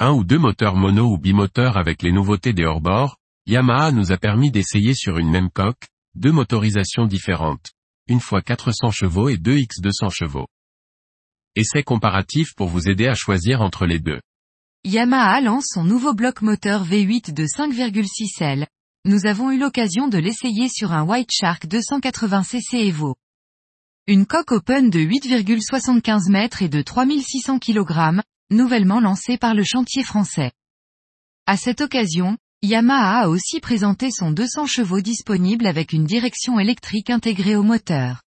Un ou deux moteurs mono ou bimoteur avec les nouveautés des hors-bords, Yamaha nous a permis d'essayer sur une même coque, deux motorisations différentes. Une fois 400 chevaux et deux X 200 chevaux. Essai comparatif pour vous aider à choisir entre les deux. Yamaha lance son nouveau bloc moteur V8 de 5,6 L. Nous avons eu l'occasion de l'essayer sur un White Shark 280 cc Evo. Une coque open de 8,75 mètres et de 3600 kg, nouvellement lancé par le chantier français. À cette occasion, Yamaha a aussi présenté son 200 chevaux disponible avec une direction électrique intégrée au moteur.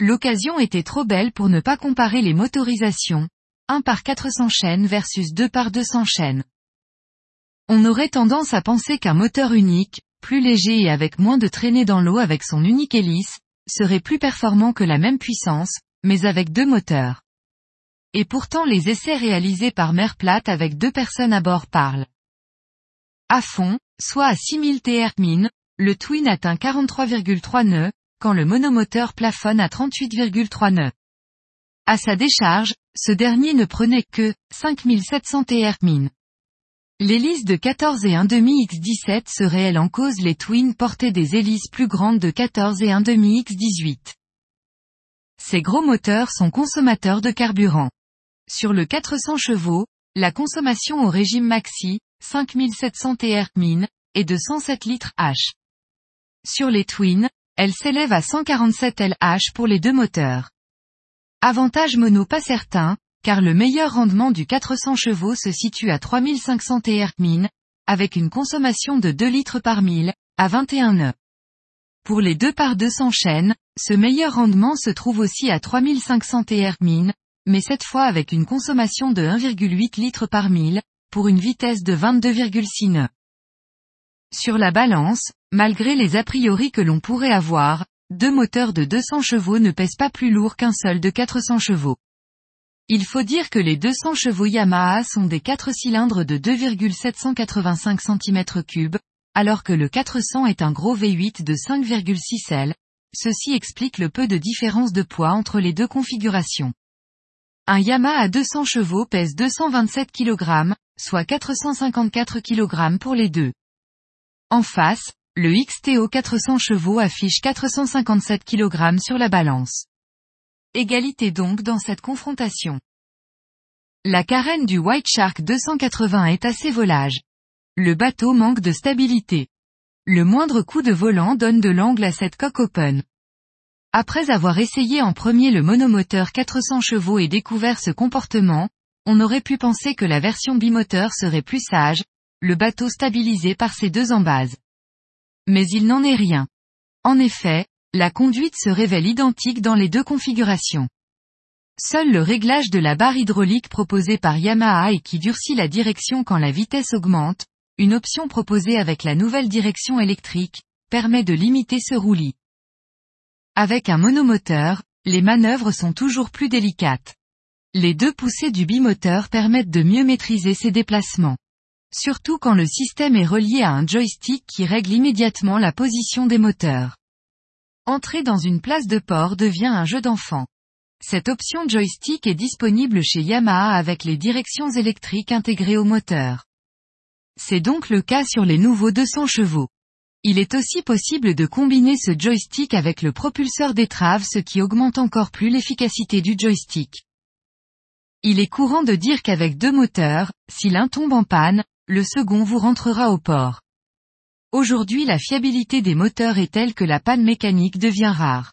L'occasion était trop belle pour ne pas comparer les motorisations, 1 par 400 chaînes versus 2 par 200 chaînes. On aurait tendance à penser qu'un moteur unique, plus léger et avec moins de traînée dans l'eau avec son unique hélice, serait plus performant que la même puissance, mais avec deux moteurs. Et pourtant les essais réalisés par mer plate avec deux personnes à bord parlent. À fond, soit à 6000 TR-min, le Twin atteint 43,3 nœuds, quand le monomoteur plafonne à 38,3 nœuds. À sa décharge, ce dernier ne prenait que 5700 TR-min. L'hélice de 14 et 1 demi X17 serait elle en cause les Twins portaient des hélices plus grandes de 14 et 1 demi X18. Ces gros moteurs sont consommateurs de carburant. Sur le 400 chevaux, la consommation au régime maxi, 5700 TR min, est de 107 litres H. Sur les Twins, elle s'élève à 147 LH pour les deux moteurs. Avantage mono pas certain, car le meilleur rendement du 400 chevaux se situe à 3500 TR min, avec une consommation de 2 litres par mille, à 21 nœuds. Pour les 2 par 200 chaînes, ce meilleur rendement se trouve aussi à 3500 TR min, mais cette fois avec une consommation de 1,8 litres par mille, pour une vitesse de 22,6 nœuds. Sur la balance, malgré les a priori que l'on pourrait avoir, deux moteurs de 200 chevaux ne pèsent pas plus lourd qu'un seul de 400 chevaux. Il faut dire que les 200 chevaux Yamaha sont des 4 cylindres de 2,785 cm3, alors que le 400 est un gros V8 de 5,6 L. Ceci explique le peu de différence de poids entre les deux configurations. Un Yamaha à 200 chevaux pèse 227 kg, soit 454 kg pour les deux. En face, le XTO 400 chevaux affiche 457 kg sur la balance. Égalité donc dans cette confrontation. La carène du White Shark 280 est assez volage. Le bateau manque de stabilité. Le moindre coup de volant donne de l'angle à cette coque open. Après avoir essayé en premier le monomoteur 400 chevaux et découvert ce comportement, on aurait pu penser que la version bimoteur serait plus sage, le bateau stabilisé par ses deux embases. Mais il n'en est rien. En effet, la conduite se révèle identique dans les deux configurations. Seul le réglage de la barre hydraulique proposé par Yamaha et qui durcit la direction quand la vitesse augmente, une option proposée avec la nouvelle direction électrique, permet de limiter ce roulis. Avec un monomoteur, les manœuvres sont toujours plus délicates. Les deux poussées du bimoteur permettent de mieux maîtriser ses déplacements. Surtout quand le système est relié à un joystick qui règle immédiatement la position des moteurs. Entrer dans une place de port devient un jeu d'enfant. Cette option joystick est disponible chez Yamaha avec les directions électriques intégrées au moteur. C'est donc le cas sur les nouveaux 200 chevaux. Il est aussi possible de combiner ce joystick avec le propulseur d'étrave ce qui augmente encore plus l'efficacité du joystick. Il est courant de dire qu'avec deux moteurs, si l'un tombe en panne, le second vous rentrera au port. Aujourd'hui la fiabilité des moteurs est telle que la panne mécanique devient rare.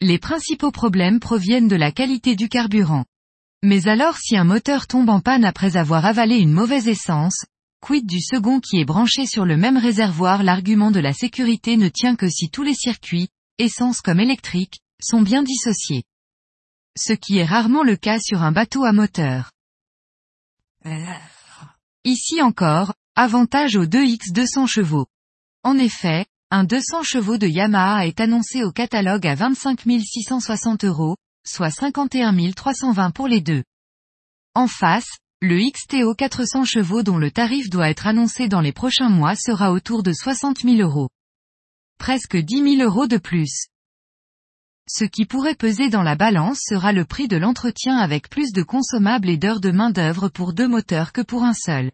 Les principaux problèmes proviennent de la qualité du carburant. Mais alors si un moteur tombe en panne après avoir avalé une mauvaise essence, Quid du second qui est branché sur le même réservoir? L'argument de la sécurité ne tient que si tous les circuits, essence comme électrique, sont bien dissociés. Ce qui est rarement le cas sur un bateau à moteur. Ici encore, Avantage aux 2X 200 chevaux. En effet, un 200 chevaux de Yamaha est annoncé au catalogue à 25 660 euros, soit 51 320 pour les deux. En face, le XTO 400 chevaux dont le tarif doit être annoncé dans les prochains mois sera autour de 60 000 euros. Presque 10 000 euros de plus. Ce qui pourrait peser dans la balance sera le prix de l'entretien avec plus de consommables et d'heures de main d'œuvre pour deux moteurs que pour un seul.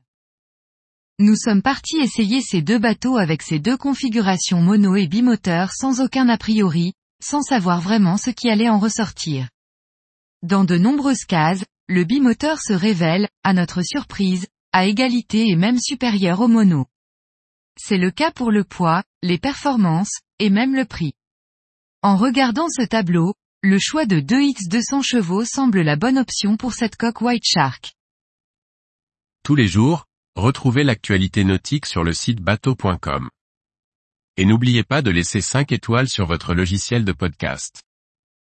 Nous sommes partis essayer ces deux bateaux avec ces deux configurations mono et bimoteur sans aucun a priori, sans savoir vraiment ce qui allait en ressortir. Dans de nombreuses cases, le bimoteur se révèle, à notre surprise, à égalité et même supérieur au mono. C'est le cas pour le poids, les performances, et même le prix. En regardant ce tableau, le choix de 2X 200 chevaux semble la bonne option pour cette coque White Shark. Tous les jours, retrouvez l'actualité nautique sur le site bateau.com. Et n'oubliez pas de laisser 5 étoiles sur votre logiciel de podcast.